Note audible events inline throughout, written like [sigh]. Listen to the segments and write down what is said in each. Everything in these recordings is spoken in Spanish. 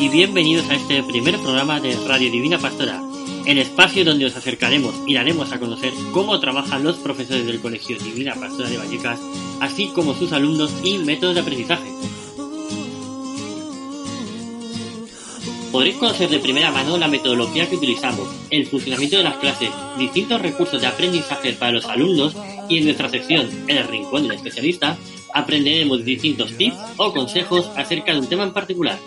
Y bienvenidos a este primer programa de Radio Divina Pastora, el espacio donde os acercaremos y daremos a conocer cómo trabajan los profesores del Colegio Divina Pastora de Vallecas, así como sus alumnos y métodos de aprendizaje. Podréis conocer de primera mano la metodología que utilizamos, el funcionamiento de las clases, distintos recursos de aprendizaje para los alumnos y en nuestra sección, El Rincón del Especialista, aprenderemos distintos tips o consejos acerca de un tema en particular.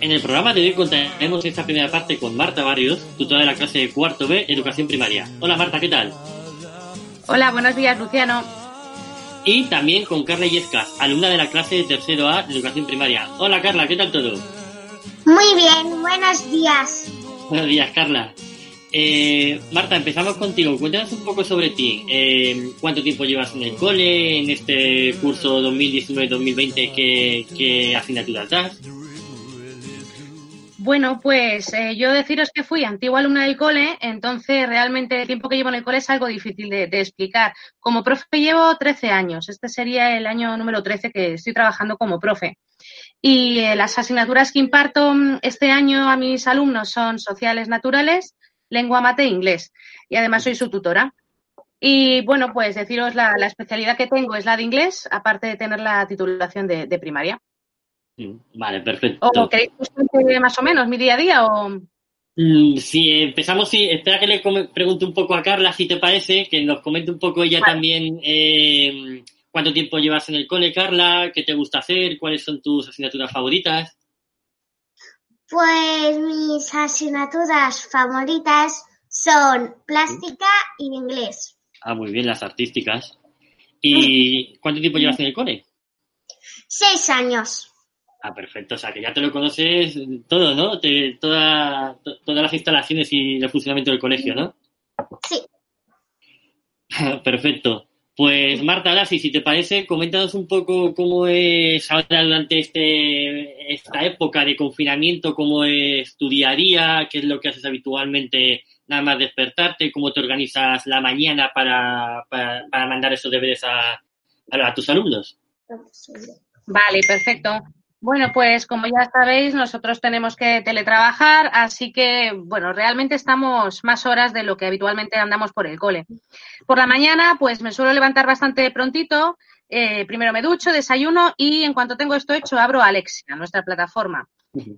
En el programa de hoy contaremos esta primera parte con Marta Barrios, tutora de la clase de cuarto B, Educación Primaria. Hola Marta, ¿qué tal? Hola, buenos días Luciano. Y también con Carla Yescas, alumna de la clase de tercero A de Educación Primaria. Hola Carla, ¿qué tal todo? Muy bien, buenos días. Buenos días, Carla. Eh, Marta, empezamos contigo. Cuéntanos un poco sobre ti. Eh, ¿Cuánto tiempo llevas en el cole, en este curso 2019-2020? ¿qué, ¿Qué asignaturas das? Bueno, pues eh, yo deciros que fui antigua alumna del cole, entonces realmente el tiempo que llevo en el cole es algo difícil de, explicar. Como profe llevo 13 años, este sería el año número 13 que estoy trabajando como profe. Y eh, las asignaturas que imparto mm, este año a mis alumnos son sociales naturales, lengua mate e inglés. Y además soy su tutora. Y bueno, pues deciros la, la, especialidad que tengo es la de inglés, aparte de tener la titulación de primaria. Mm, vale, perfecto. ¿O queréis que más o menos mi día a día? O... Mm, si empezamos, sí, espera que le pregunte un poco a Carla, si te parece, que nos comente un poco ella vale. también eh, cuánto tiempo llevas en el cole, Carla, qué te gusta hacer, cuáles son tus asignaturas favoritas. Pues mis asignaturas favoritas son plástica y inglés. Ah, muy bien, las artísticas. [laughs] ¿Y cuánto tiempo llevas en el cole? Seis años. Ah, perfecto. O sea, que ya te lo conoces todo, ¿no? Te, toda, to, todas las instalaciones y el funcionamiento del colegio, ¿no? Sí. [laughs] perfecto. Pues Marta, ahora sí, si te parece, coméntanos un poco cómo es ahora durante este, esta época de confinamiento, cómo es tu día a día, qué es lo que haces habitualmente nada más despertarte, cómo te organizas la mañana para, para, para mandar esos deberes a, a, a tus alumnos. Vale, perfecto. Bueno, pues como ya sabéis, nosotros tenemos que teletrabajar, así que, bueno, realmente estamos más horas de lo que habitualmente andamos por el cole. Por la mañana, pues me suelo levantar bastante prontito, eh, primero me ducho, desayuno y en cuanto tengo esto hecho, abro Alexia, nuestra plataforma.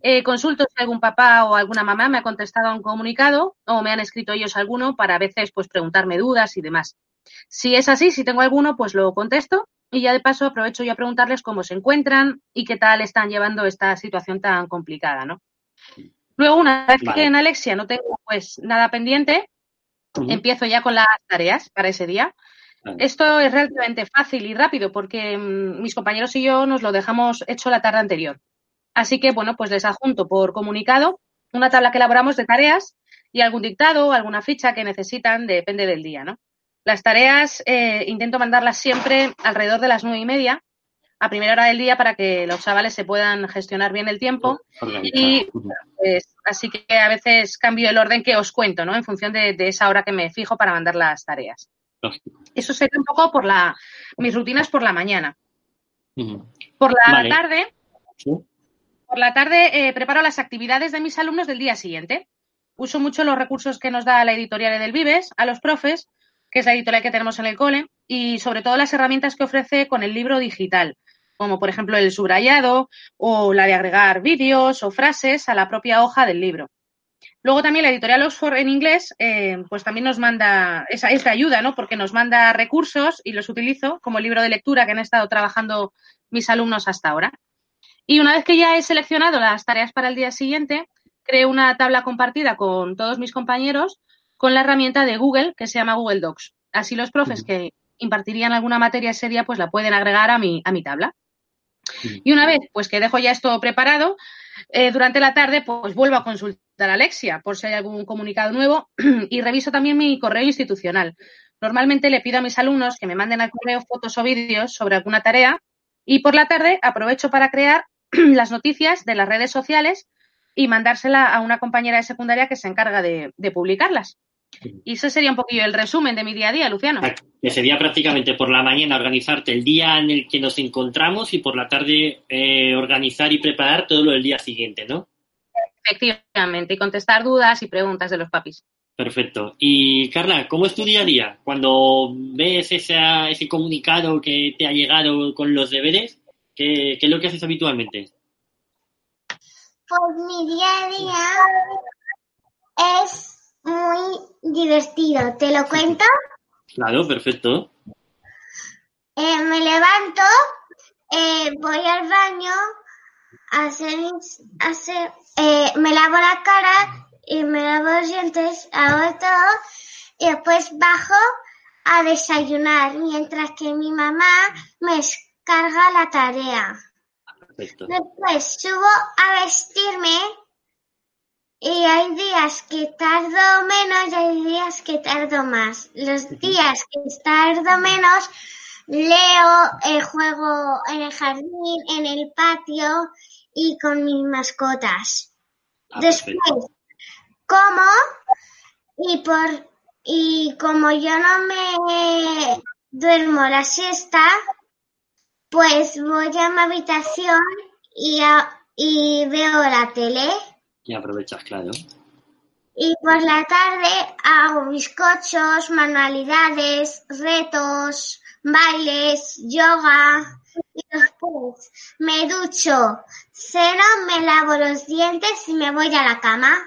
Eh, consulto si algún papá o alguna mamá me ha contestado a un comunicado o me han escrito ellos alguno para a veces pues preguntarme dudas y demás. Si es así, si tengo alguno, pues lo contesto y ya de paso aprovecho yo a preguntarles cómo se encuentran y qué tal están llevando esta situación tan complicada, ¿no? Luego, una vez vale. que en Alexia no tengo pues nada pendiente, uh -huh. empiezo ya con las tareas para ese día. Vale. Esto es relativamente fácil y rápido porque mmm, mis compañeros y yo nos lo dejamos hecho la tarde anterior. Así que, bueno, pues les adjunto por comunicado una tabla que elaboramos de tareas y algún dictado o alguna ficha que necesitan, depende del día, ¿no? Las tareas eh, intento mandarlas siempre alrededor de las nueve y media, a primera hora del día, para que los chavales se puedan gestionar bien el tiempo. Y pues, así que a veces cambio el orden que os cuento, ¿no? En función de, de esa hora que me fijo para mandar las tareas. Eso sería un poco por la mis rutinas por la mañana. Por la vale. tarde, por la tarde eh, preparo las actividades de mis alumnos del día siguiente. Uso mucho los recursos que nos da la editorial del Vives a los profes que es la editorial que tenemos en el cole, y sobre todo las herramientas que ofrece con el libro digital, como por ejemplo el subrayado o la de agregar vídeos o frases a la propia hoja del libro. Luego también la editorial Oxford en inglés, eh, pues también nos manda, esa es de ayuda, ¿no? Porque nos manda recursos y los utilizo como libro de lectura que han estado trabajando mis alumnos hasta ahora. Y una vez que ya he seleccionado las tareas para el día siguiente, creo una tabla compartida con todos mis compañeros con la herramienta de Google que se llama Google Docs. Así los profes que impartirían alguna materia ese día pues la pueden agregar a mi, a mi tabla. Y una vez pues que dejo ya esto preparado, eh, durante la tarde pues vuelvo a consultar a Alexia por si hay algún comunicado nuevo [clears throat] y reviso también mi correo institucional. Normalmente le pido a mis alumnos que me manden al correo fotos o vídeos sobre alguna tarea y por la tarde aprovecho para crear [clears throat] las noticias de las redes sociales y mandársela a una compañera de secundaria que se encarga de, de publicarlas. Y eso sería un poquillo el resumen de mi día a día, Luciano. Que sería prácticamente por la mañana organizarte el día en el que nos encontramos y por la tarde eh, organizar y preparar todo lo del día siguiente, ¿no? Efectivamente, y contestar dudas y preguntas de los papis. Perfecto. Y Carla, ¿cómo es tu día a día? Cuando ves ese, ese comunicado que te ha llegado con los deberes, ¿qué, ¿qué, es lo que haces habitualmente? Pues mi día a día es muy divertido. ¿Te lo cuento? Claro, perfecto. Eh, me levanto, eh, voy al baño, hacer, hacer, eh, me lavo la cara y me lavo los dientes, hago todo y después bajo a desayunar mientras que mi mamá me descarga la tarea. Perfecto. Después subo a vestirme y hay días que tardo menos y hay días que tardo más. Los días que tardo menos, leo, eh, juego en el jardín, en el patio y con mis mascotas. Ah, Después, perfecto. como y por y como yo no me duermo la siesta, pues voy a mi habitación y, a- y veo la tele. Y aprovechas, claro. Y por la tarde hago bizcochos, manualidades, retos, bailes, yoga. Y después me ducho, ceno, me lavo los dientes y me voy a la cama.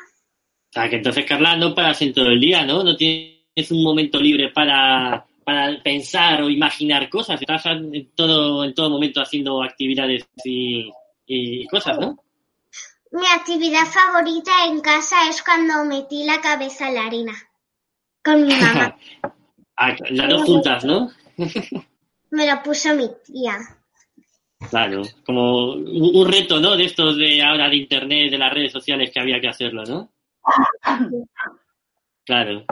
O sea, que entonces, Carla, no paras en todo el día, ¿no? No tienes un momento libre para, para pensar o imaginar cosas. Estás en todo, en todo momento haciendo actividades y, y cosas, ¿no? Mi actividad favorita en casa es cuando metí la cabeza en la harina. Con mi mamá. [laughs] Ah, las dos juntas, ¿no? Me lo puso mi tía. Claro, como un un reto, ¿no? De estos de ahora de internet, de las redes sociales que había que hacerlo, ¿no? Claro.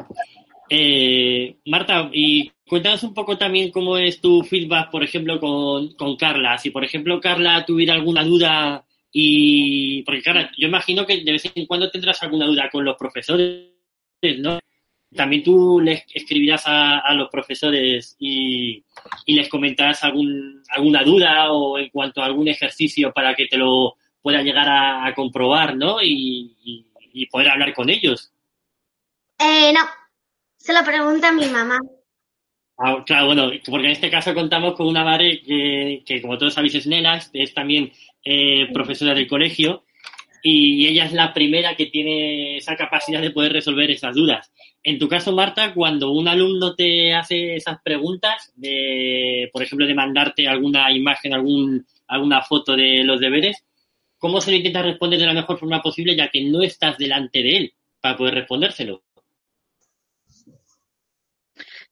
Eh, Marta, y cuéntanos un poco también cómo es tu feedback, por ejemplo, con, con Carla. Si, por ejemplo, Carla tuviera alguna duda y... Porque, Carla, yo imagino que de vez en cuando tendrás alguna duda con los profesores, ¿no? También tú les escribirás a, a los profesores y, y les comentarás algún, alguna duda o en cuanto a algún ejercicio para que te lo pueda llegar a, a comprobar, ¿no? Y, y- y poder hablar con ellos. Eh, no, se lo pregunta mi mamá. Ah, claro, bueno, porque en este caso contamos con una madre que, que, como todos sabéis, es nena, es también eh, profesora del colegio y ella es la primera que tiene esa capacidad de poder resolver esas dudas. En tu caso, Marta, cuando un alumno te hace esas preguntas, de, por ejemplo, de mandarte alguna imagen, algún, alguna foto de los deberes, ¿cómo se lo intentas responder de la mejor forma posible ya que no estás delante de él para poder respondérselo?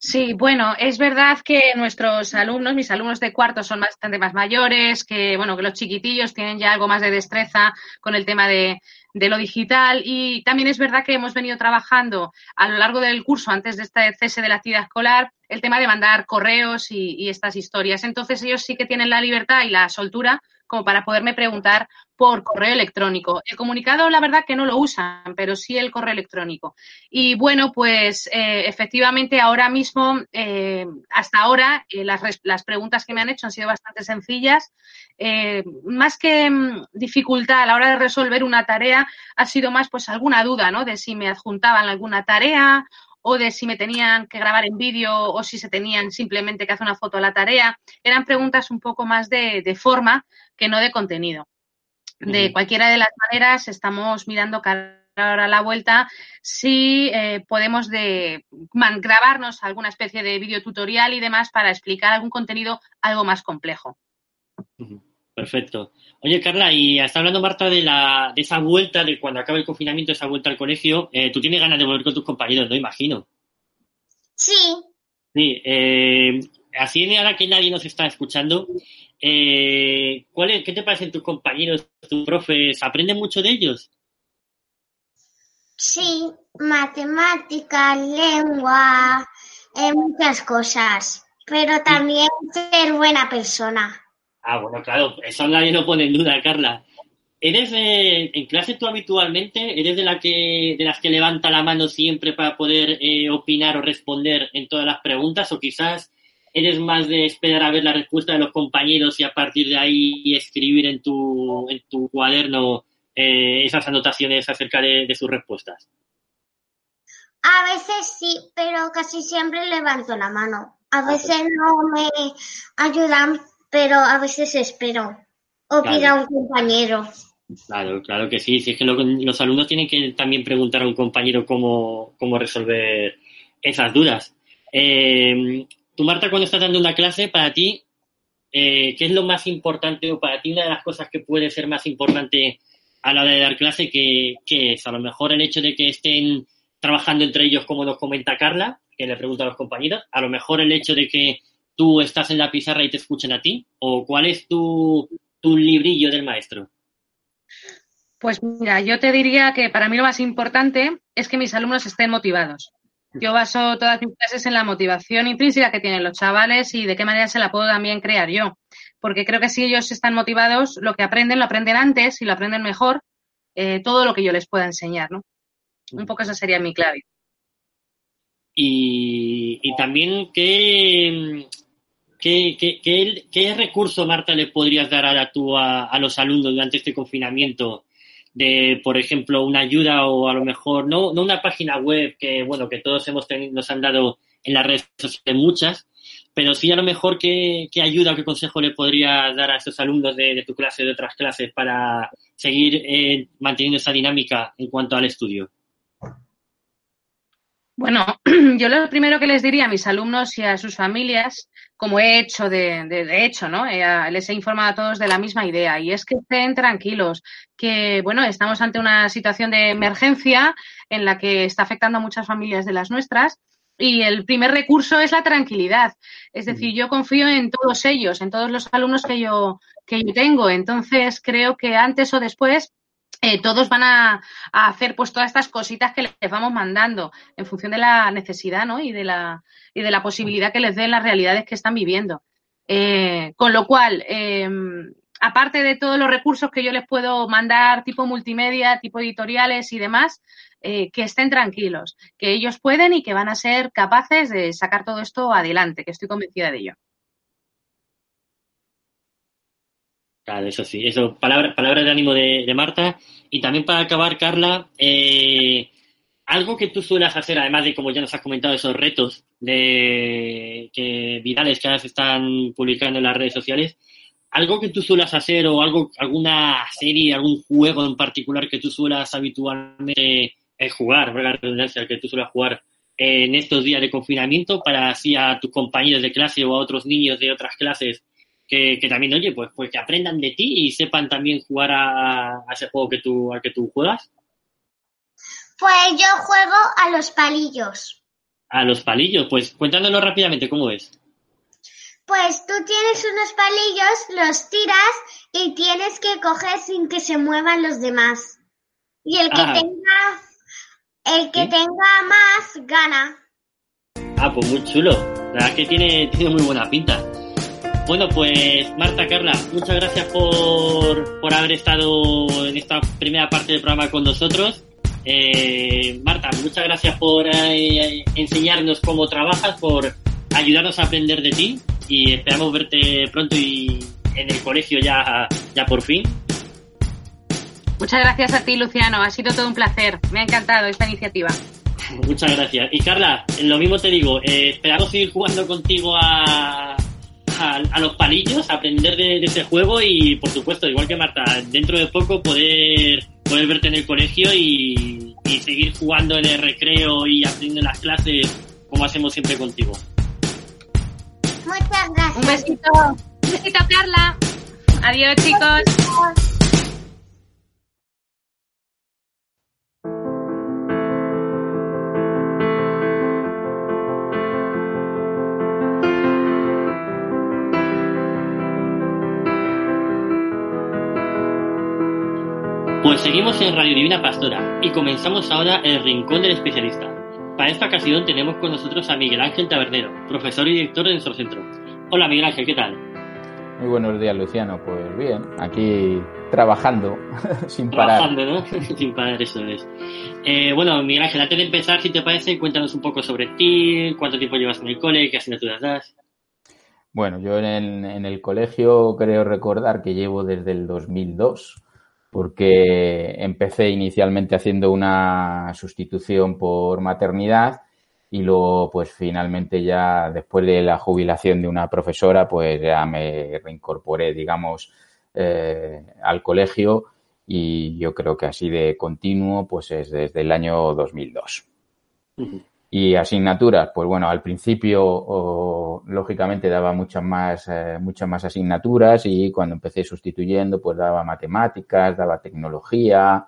Sí, bueno, es verdad que nuestros alumnos, mis alumnos de cuarto son bastante más mayores, que bueno, que los chiquitillos tienen ya algo más de destreza con el tema de, lo digital y también es verdad que hemos venido trabajando a lo largo del curso, antes de este cese de la actividad escolar, el tema de mandar correos y estas historias. Entonces ellos sí que tienen la libertad y la soltura como para poderme preguntar por correo electrónico. El comunicado, la verdad que no lo usan, pero sí el correo electrónico. Y bueno, pues eh, efectivamente ahora mismo, eh, hasta ahora, eh, las, las preguntas que me han hecho han sido bastante sencillas. Más que mm, dificultad a la hora de resolver una tarea, ha sido más pues alguna duda, ¿no? De si me adjuntaban alguna tarea o de si me tenían que grabar en vídeo o si se tenían simplemente que hacer una foto a la tarea. Eran preguntas un poco más de, de forma que no de contenido. De cualquiera de las maneras, estamos mirando cada hora a la vuelta si eh, podemos de, man- grabarnos alguna especie de videotutorial y demás para explicar algún contenido algo más complejo. Perfecto. Oye, Carla, y está hablando Marta de la de esa vuelta, de cuando acabe el confinamiento, esa vuelta al colegio. Eh, tú tienes ganas de volver con tus compañeros, ¿no? Imagino. Sí, Sí, eh, así ahora que nadie nos está escuchando, eh, ¿cuál es- ¿qué te parecen tus compañeros, tus profes? ¿Aprenden mucho de ellos? sí, matemáticas, lengua, eh, muchas cosas. Pero también ser buena persona. Ah, bueno, claro, eso nadie lo pone en duda, Carla. ¿Eres de, en clase tú habitualmente, eres de la que, de las que levanta la mano siempre para poder eh, opinar o responder en todas las preguntas o quizás eres más de esperar a ver la respuesta de los compañeros y a partir de ahí escribir en tu, en tu cuaderno eh, esas anotaciones acerca de, de sus respuestas? A veces sí, pero casi siempre levanto la mano. A veces no me ayudan, pero a veces espero. O Claro. pido a un compañero. Claro, claro que sí. Si es que lo- los alumnos tienen que también preguntar a un compañero cómo, cómo resolver esas dudas. Eh, tú, Marta, cuando estás dando una clase, para ti, eh, ¿qué es lo más importante o para ti una de las cosas que puede ser más importante a la hora de dar clase? que que es? A lo mejor el hecho de que estén trabajando entre ellos, como nos comenta Carla, que le pregunta a los compañeros. A lo mejor el hecho de que tú estás en la pizarra y te escuchen a ti. ¿O cuál es tu, tu librillo del maestro? Pues mira, yo te diría que para mí lo más importante es que mis alumnos estén motivados. Yo baso todas mis clases en la motivación intrínseca que tienen los chavales y de qué manera se la puedo también crear yo. Porque creo que si ellos están motivados, lo que aprenden lo aprenden antes y lo aprenden mejor, eh, todo lo que yo les pueda enseñar, ¿no? Un poco esa sería mi clave. Y, y también, ¿qué, qué, qué, qué, qué recurso, Marta, le podrías dar ahora tú a, a los alumnos durante este confinamiento? De, por ejemplo, una ayuda o a lo mejor, no, no una página web que, bueno, que todos hemos tenido, nos han dado en las redes sociales muchas, pero sí a lo mejor qué, qué ayuda o qué consejo le podrías dar a esos alumnos de, de tu clase, de otras clases, para seguir eh, manteniendo esa dinámica en cuanto al estudio. Bueno, [clears throat] yo lo primero que les diría a mis alumnos y a sus familias, como he hecho de, de, de hecho, ¿no? Eh, les he informado a todos de la misma idea y es que estén tranquilos, que bueno, estamos ante una situación de emergencia en la que está afectando a muchas familias de las nuestras y el primer recurso es la tranquilidad. Es decir, yo confío en todos ellos, en todos los alumnos que yo, que yo tengo. Entonces, creo que antes o después eh, todos van a, hacer pues todas estas cositas que les vamos mandando en función de la necesidad ¿no? y, de la, y de la posibilidad que les den las realidades que están viviendo. Eh, con lo cual, eh, aparte de todos los recursos que yo les puedo mandar, tipo multimedia, tipo editoriales y demás, eh, que estén tranquilos, que ellos pueden y que van a ser capaces de sacar todo esto adelante, que estoy convencida de ello. Claro, eso sí, eso, palabras palabra de ánimo de, de, Marta. Y también para acabar, Carla, eh, algo que tú suelas hacer, además de como ya nos has comentado, esos retos de que virales que ahora se están publicando en las redes sociales, algo que tú suelas hacer o algo, alguna serie, algún juego en particular que tú suelas habitualmente eh, jugar, la redundancia, que tú suelas jugar en estos días de confinamiento para así a tus compañeros de clase o a otros niños de otras clases que, que, también, oye, pues, pues que aprendan de ti y sepan también jugar a, a, ese juego que tú, al que tú juegas? Pues yo juego a los palillos. A los palillos, pues cuéntanoslo rápidamente, ¿cómo es? Pues tú tienes unos palillos, los tiras y tienes que coger sin que se muevan los demás. Y el que ah. tenga, el que tenga más gana. Ah, pues muy chulo. La verdad que tiene, tiene muy buena pinta. Bueno, pues Marta, Carla, muchas gracias por, por haber estado en esta primera parte del programa con nosotros. Eh, Marta, muchas gracias por eh, enseñarnos cómo trabajas, por ayudarnos a aprender de ti y esperamos verte pronto y en el colegio ya, ya por fin. Muchas gracias a ti, Luciano. Ha sido todo un placer. Me ha encantado esta iniciativa. Muchas gracias. Y Carla, lo mismo te digo, eh, esperamos seguir jugando contigo a, a, a, los palillos, aprender de, de, ese juego y, por supuesto, igual que Marta, dentro de poco poder, poder verte en el colegio y, y seguir jugando en el recreo y aprendiendo en las clases como hacemos siempre contigo. Muchas gracias. Un besito. Un besito, Carla. Adiós, chicos. Pues seguimos en Radio Divina Pastora y comenzamos ahora el Rincón del Especialista. Para esta ocasión tenemos con nosotros a Miguel Ángel Tabernero, profesor y director de nuestro centro. Hola Miguel Ángel, ¿qué tal? Muy buenos días, Luciano. Pues bien, aquí trabajando [laughs] sin parar. Trabajando, ¿no? [laughs] sin parar, eso es. Eh, bueno, Miguel Ángel, antes de empezar, si te parece, cuéntanos un poco sobre ti, cuánto tiempo llevas en el cole, qué asignaturas das. Bueno, yo en el, en el colegio creo recordar que llevo desde el 2002 porque empecé inicialmente haciendo una sustitución por maternidad y luego pues finalmente ya después de la jubilación de una profesora pues ya me reincorporé digamos eh, al colegio y yo creo que así de continuo pues es desde el año 2002. Y asignaturas, pues bueno, al principio lógicamente daba muchas más, eh, muchas más asignaturas y cuando empecé sustituyendo pues daba matemáticas, daba tecnología.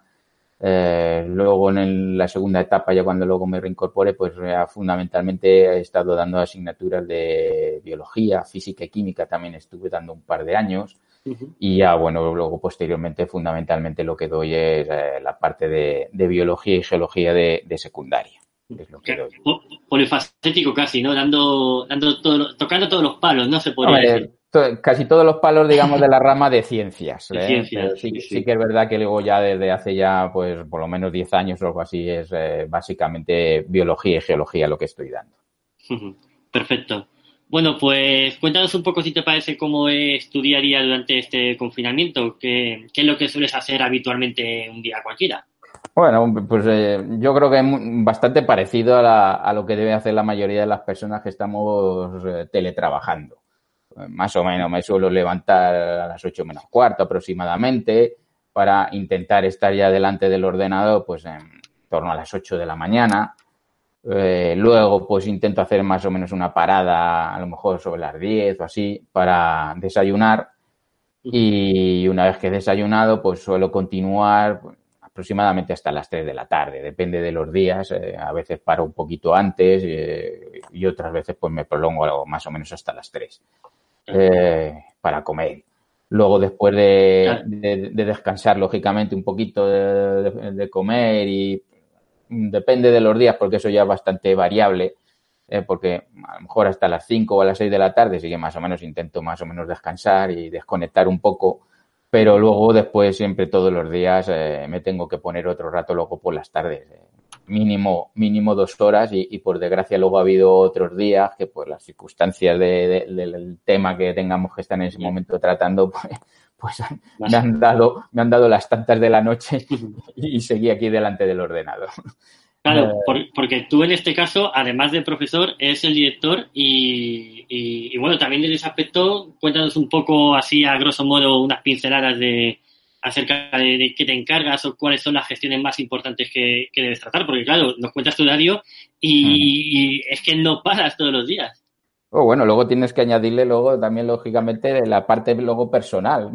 Eh, luego en la segunda etapa, ya cuando luego me reincorporé, pues fundamentalmente he estado dando asignaturas de biología, física y química, también estuve dando un par de años. Y ya, bueno, luego posteriormente fundamentalmente lo que doy es eh, la parte de, biología y geología de secundaria. Polifacético casi, ¿no? Dando, dando todo, tocando todos los palos, ¿no? Se podría decir. Casi todos los palos, digamos, de la [laughs] rama de ciencias. ¿eh? sí, sí, que es verdad que luego ya desde hace ya, pues, por lo menos 10 años o algo así, es eh, básicamente biología y geología lo que estoy dando. [laughs] Perfecto. Bueno, pues cuéntanos un poco si te parece cómo es tu día a día durante este confinamiento. ¿Qué, qué es lo que sueles hacer habitualmente un día cualquiera? Bueno, pues eh, yo creo que es bastante parecido a, lo que debe hacer la mayoría de las personas que estamos eh, teletrabajando. Más o menos me suelo levantar a las ocho menos cuarto aproximadamente para intentar estar ya delante del ordenador pues en torno a las 8 de la mañana. Eh, luego pues intento hacer más o menos una parada a lo mejor sobre las 10 o así para desayunar y una vez que he desayunado pues suelo continuar aproximadamente hasta las 3 de la tarde, depende de los días, eh, a veces paro un poquito antes eh, y otras veces pues me prolongo más o menos hasta las 3 eh, para comer. Luego después de, descansar, lógicamente, un poquito de, comer y depende de los días porque eso ya es bastante variable, porque a lo mejor hasta las 5 o a las 6 de la tarde sí que más o menos intento más o menos descansar y desconectar un poco pero luego después siempre todos los días eh, me tengo que poner otro rato luego por las tardes. Eh, mínimo, mínimo dos horas y, por desgracia luego ha habido otros días que por las circunstancias del tema que tengamos que estar en ese momento tratando, [laughs] pues, pues me han dado, me han dado las tantas de la noche [laughs] y seguí aquí delante del ordenador. Claro, eh, porque tú en este caso, además de profesor, eres el director y, bueno, también en ese aspecto, cuéntanos un poco así a grosso modo unas pinceladas de acerca de, qué te encargas o cuáles son las gestiones más importantes que, debes tratar, porque claro, nos cuentas tu horario y, es que no paras todos los días. Oh, bueno, luego tienes que añadirle luego también, lógicamente, la parte luego personal.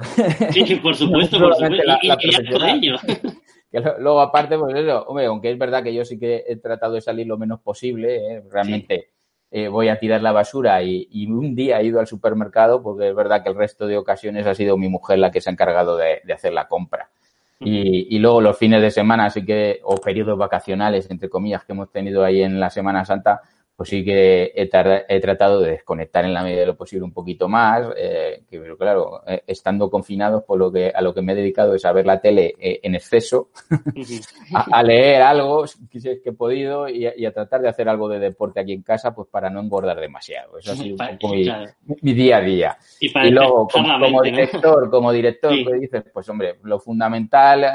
Sí, por [laughs] supuesto, por supuesto. y, [laughs] ello. luego, aparte, pues eso, hombre, aunque es verdad que yo sí que he tratado de salir lo menos posible, ¿eh? realmente eh, voy a tirar la basura y, un día he ido al supermercado porque es verdad que el resto de ocasiones ha sido mi mujer la que se ha encargado de, hacer la compra. Y, y, luego los fines de semana, así que, o periodos vacacionales, entre comillas, que hemos tenido ahí en la Semana Santa, pues sí que he, tratado de desconectar en la medida de lo posible un poquito más, eh, que, pero claro, eh, estando confinados, por lo que a lo que me he dedicado es a ver la tele eh, en exceso, [laughs] a, leer algo si es que he podido y a, tratar de hacer algo de deporte aquí en casa, pues para no engordar demasiado. Eso ha sido un [laughs] poco mi, día a día. Y, luego, como, director, como director, pues dices, pues hombre, lo fundamental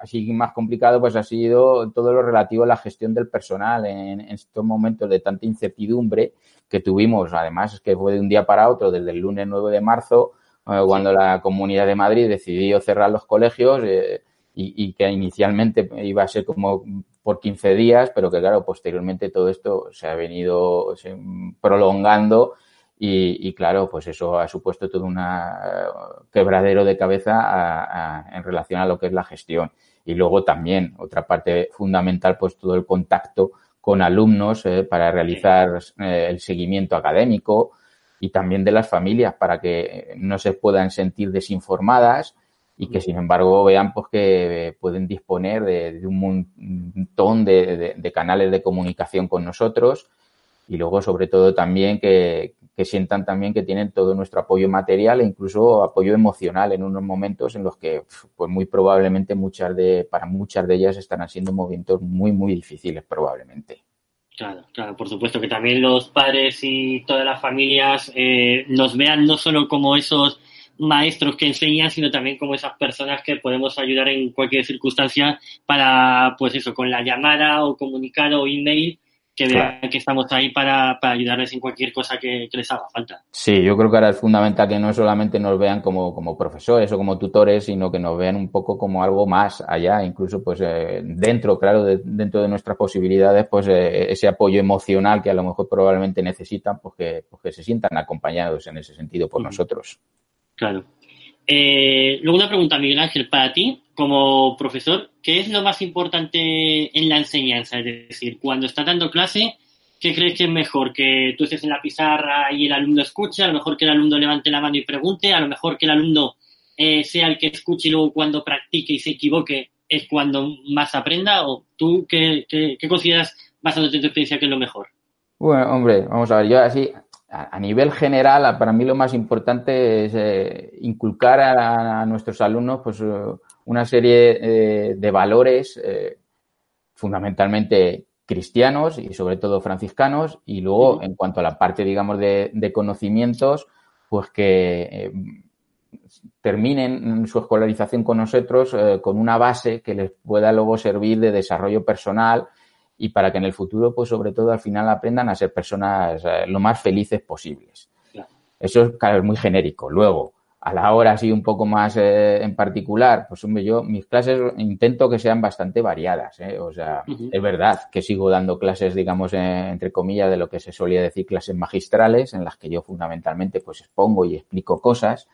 así más complicado pues ha sido todo lo relativo a la gestión del personal en, estos momentos de tanta incertidumbre que tuvimos. Además, es que fue de un día para otro, desde el lunes 9 de marzo, eh, cuando la Comunidad de Madrid decidió cerrar los colegios eh, y, que inicialmente iba a ser como por 15 días, pero que claro, posteriormente todo esto se ha venido prolongando y, claro, pues eso ha supuesto todo un quebradero de cabeza en relación a lo que es la gestión. Y luego también, otra parte fundamental, pues todo el contacto con alumnos eh, para realizar eh, el seguimiento académico y también de las familias para que no se puedan sentir desinformadas y que sin embargo vean pues que pueden disponer de, un montón de, canales de comunicación con nosotros y luego sobre todo también que, que sientan también que tienen todo nuestro apoyo material e incluso apoyo emocional en unos momentos en los que pues muy probablemente muchas de para muchas de ellas estarán siendo momentos muy muy difíciles probablemente. Claro, claro, por supuesto que también los padres y todas las familias eh, nos vean no solo como esos maestros que enseñan, sino también como esas personas que podemos ayudar en cualquier circunstancia para, pues eso, con la llamada o comunicado o email, que vean que estamos ahí para, para, ayudarles en cualquier cosa que, que, les haga falta. Sí, yo creo que ahora es fundamental que no solamente nos vean como, como profesores o como tutores, sino que nos vean un poco como algo más allá, incluso pues eh, dentro, claro, de, dentro de nuestras posibilidades, pues eh, ese apoyo emocional que a lo mejor probablemente necesitan, pues que, pues que se sientan acompañados en ese sentido por uh -huh. nosotros. Claro. Eh, luego una pregunta, Miguel Ángel, para ti, como profesor, ¿qué es lo más importante en la enseñanza? Es decir, cuando estás dando clase, ¿qué crees que es mejor? ¿Que tú estés en la pizarra y el alumno escuche? ¿A lo mejor que el alumno levante la mano y pregunte? ¿A lo mejor que el alumno eh, sea el que escuche y luego cuando practique y se equivoque es cuando más aprenda? ¿O tú qué, qué, consideras, basándote en tu experiencia, que es lo mejor? Bueno, hombre, vamos a ver, yo así, a nivel general, para mí lo más importante es eh, inculcar a, a, nuestros alumnos pues, una serie eh, de valores eh, fundamentalmente cristianos y sobre todo franciscanos. Y luego en cuanto a la parte digamos de, de conocimientos pues que eh, terminen su escolarización con nosotros con una base que les pueda luego servir de desarrollo personal y para que en el futuro, pues sobre todo al final aprendan a ser personas eh, lo más felices posibles. Claro. Eso es, claro, es muy genérico. Luego, a la hora así un poco más eh, en particular, pues hombre, yo mis clases intento que sean bastante variadas, ¿eh? o sea, uh -huh. es verdad que sigo dando clases, digamos, entre comillas, de lo que se solía decir clases magistrales, en las que yo fundamentalmente pues expongo y explico cosas.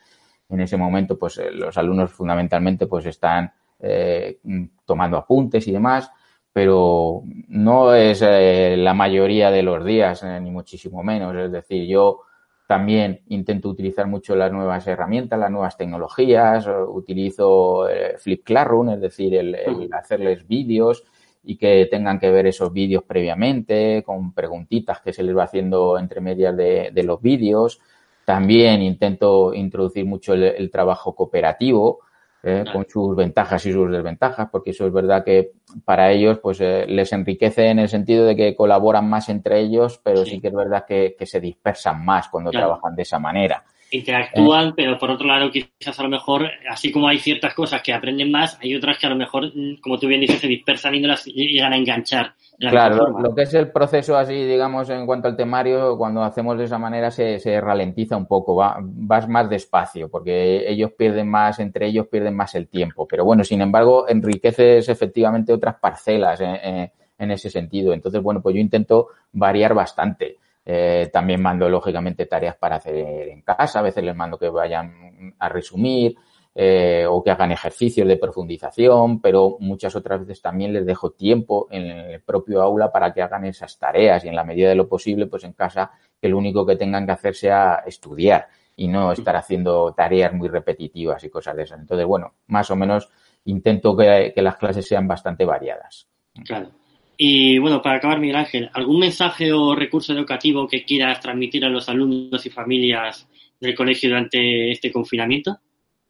En ese momento, pues eh, los alumnos fundamentalmente pues están eh, tomando apuntes y demás pero no es eh, la mayoría de los días, eh, ni muchísimo menos. Es decir, yo también intento utilizar mucho las nuevas herramientas, las nuevas tecnologías, utilizo eh, Flip Classroom, es decir, el, el hacerles vídeos y que tengan que ver esos vídeos previamente, con preguntitas que se les va haciendo entre medias de, de los vídeos. También intento introducir mucho el, el trabajo cooperativo, eh, con sus ventajas y sus desventajas, porque eso es verdad que para ellos pues eh, les enriquece en el sentido de que colaboran más entre ellos, pero sí, sí que es verdad que, que, se dispersan más cuando claro. trabajan de esa manera. Interactúan, eh. pero por otro lado quizás a lo mejor, así como hay ciertas cosas que aprenden más, hay otras que a lo mejor, como tú bien dices, se dispersan y no las llegan a enganchar. Claro, lo, que es el proceso así, digamos, en cuanto al temario, cuando hacemos de esa manera se, se ralentiza un poco, va, vas más despacio, porque ellos pierden más, entre ellos pierden más el tiempo. Pero bueno, sin embargo, enriqueces efectivamente otras parcelas en, en, en ese sentido. Entonces, bueno, pues yo intento variar bastante. Eh, también mando, lógicamente, tareas para hacer en casa. A veces les mando que vayan a resumir eh, o que hagan ejercicios de profundización, pero muchas otras veces también les dejo tiempo en el propio aula para que hagan esas tareas y en la medida de lo posible, pues en casa, que lo único que tengan que hacer sea estudiar y no estar haciendo tareas muy repetitivas y cosas de esas. Entonces, bueno, más o menos intento que, que las clases sean bastante variadas. Claro. Y bueno, para acabar, Miguel Ángel, ¿algún mensaje o recurso educativo que quieras transmitir a los alumnos y familias del colegio durante este confinamiento?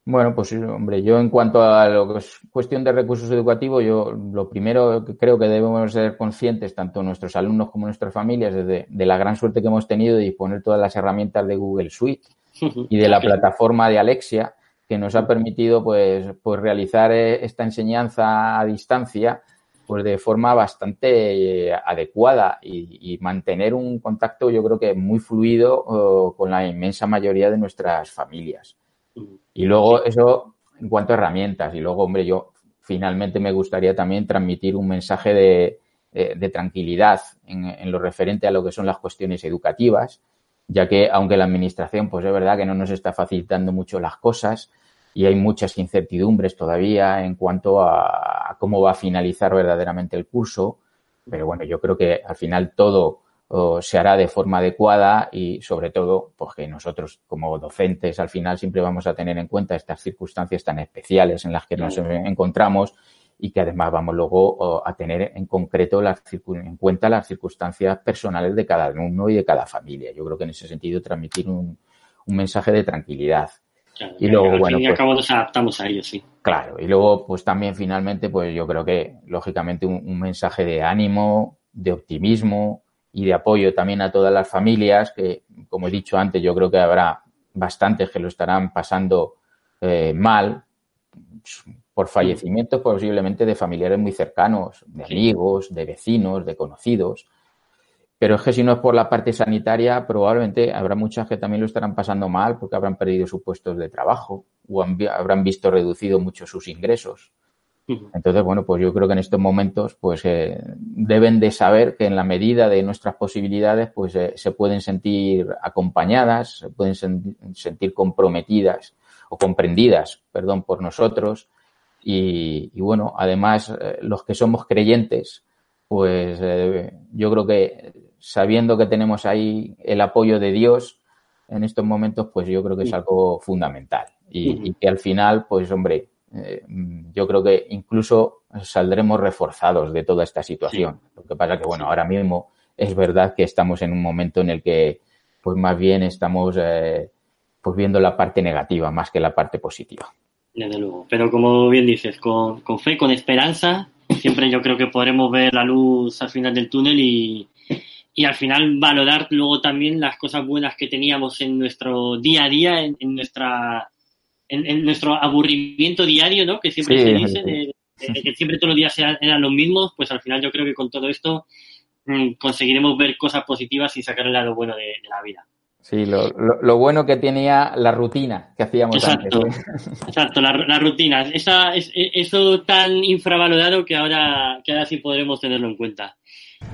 Bueno, pues hombre, yo en cuanto a lo que es cuestión de recursos educativos, yo lo primero que creo que debemos ser conscientes, tanto nuestros alumnos como nuestras familias, de, de la gran suerte que hemos tenido de disponer todas las herramientas de Google Suite y de la plataforma de Alexia, que nos ha permitido pues, pues realizar eh, esta enseñanza a distancia pues de forma bastante adecuada y, y, mantener un contacto yo creo que muy fluido uh, con la inmensa mayoría de nuestras familias. Y luego eso en cuanto a herramientas. Y luego, hombre, yo finalmente me gustaría también transmitir un mensaje de, de, de tranquilidad en, en, lo referente a lo que son las cuestiones educativas, ya que aunque la administración, pues es verdad que no nos está facilitando mucho las cosas y hay muchas incertidumbres todavía en cuanto a cómo va a finalizar verdaderamente el curso, pero bueno, yo creo que al final todo o se hará de forma adecuada y sobre todo pues que nosotros como docentes al final siempre vamos a tener en cuenta estas circunstancias tan especiales en las que nos encontramos y que además vamos luego a tener en concreto las, en cuenta las circunstancias personales de cada alumno y de cada familia. Yo creo que en ese sentido transmitir un, un mensaje de tranquilidad. y luego, al bueno, fin y pues, nos adaptamos a ello, sí. Claro, y luego, pues también finalmente, pues yo creo que, lógicamente, un, mensaje de ánimo, de optimismo y de apoyo también a todas las familias, que, como he dicho antes, yo creo que habrá bastantes que lo estarán pasando eh, mal por fallecimientos posiblemente de familiares muy cercanos, de amigos, de vecinos, de conocidos. Pero es que si no es por la parte sanitaria, probablemente habrá muchas que también lo estarán pasando mal porque habrán perdido sus puestos de trabajo o habrán visto reducido mucho sus ingresos. Entonces, bueno, pues yo creo que en estos momentos, pues eh, deben de saber que en la medida de nuestras posibilidades, pues eh, se pueden sentir acompañadas, se pueden sentir comprometidas o comprendidas, perdón, por nosotros. Y, bueno, además, eh, los que somos creyentes, pues eh, yo creo que sabiendo que tenemos ahí el apoyo de Dios en estos momentos, pues yo creo que es algo fundamental. Y, que al final, pues hombre, eh, yo creo que incluso saldremos reforzados de toda esta situación. Lo que pasa que, bueno, ahora mismo es verdad que estamos en un momento en el que, pues más bien estamos pues viendo la parte negativa más que la parte positiva desde luego. Pero como bien dices, con, fe, con esperanza, siempre yo creo que podremos ver la luz al final del túnel y, y al final valorar luego también las cosas buenas que teníamos en nuestro día a día, en, nuestra en, nuestro aburrimiento diario, ¿no? Que siempre se dice, que siempre todos los días eran, los mismos, pues al final yo creo que con todo esto mm, conseguiremos ver cosas positivas y sacar el lado bueno de la vida. Sí, lo, lo, bueno que tenía la rutina que hacíamos exacto, antes. [laughs] Exacto, la, la rutina. Esa, es, eso tan infravalorado que ahora, que ahora sí podremos tenerlo en cuenta.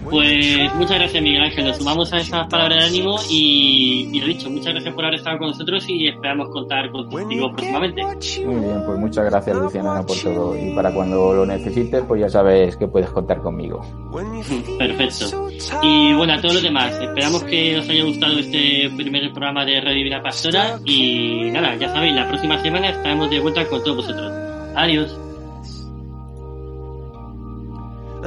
Pues muchas gracias Miguel Ángel, nos sumamos a esas palabras de ánimo y, y lo dicho, muchas gracias por haber estado con nosotros y esperamos contar contigo próximamente. Muy bien, pues muchas gracias Luciana por todo y para cuando lo necesites pues ya sabes que puedes contar conmigo. [laughs] Perfecto. Y bueno, a todos los demás, esperamos que os haya gustado este primer programa de Radio Divina Pastora y nada, ya sabéis, la próxima semana estaremos de vuelta con todos vosotros. Adiós.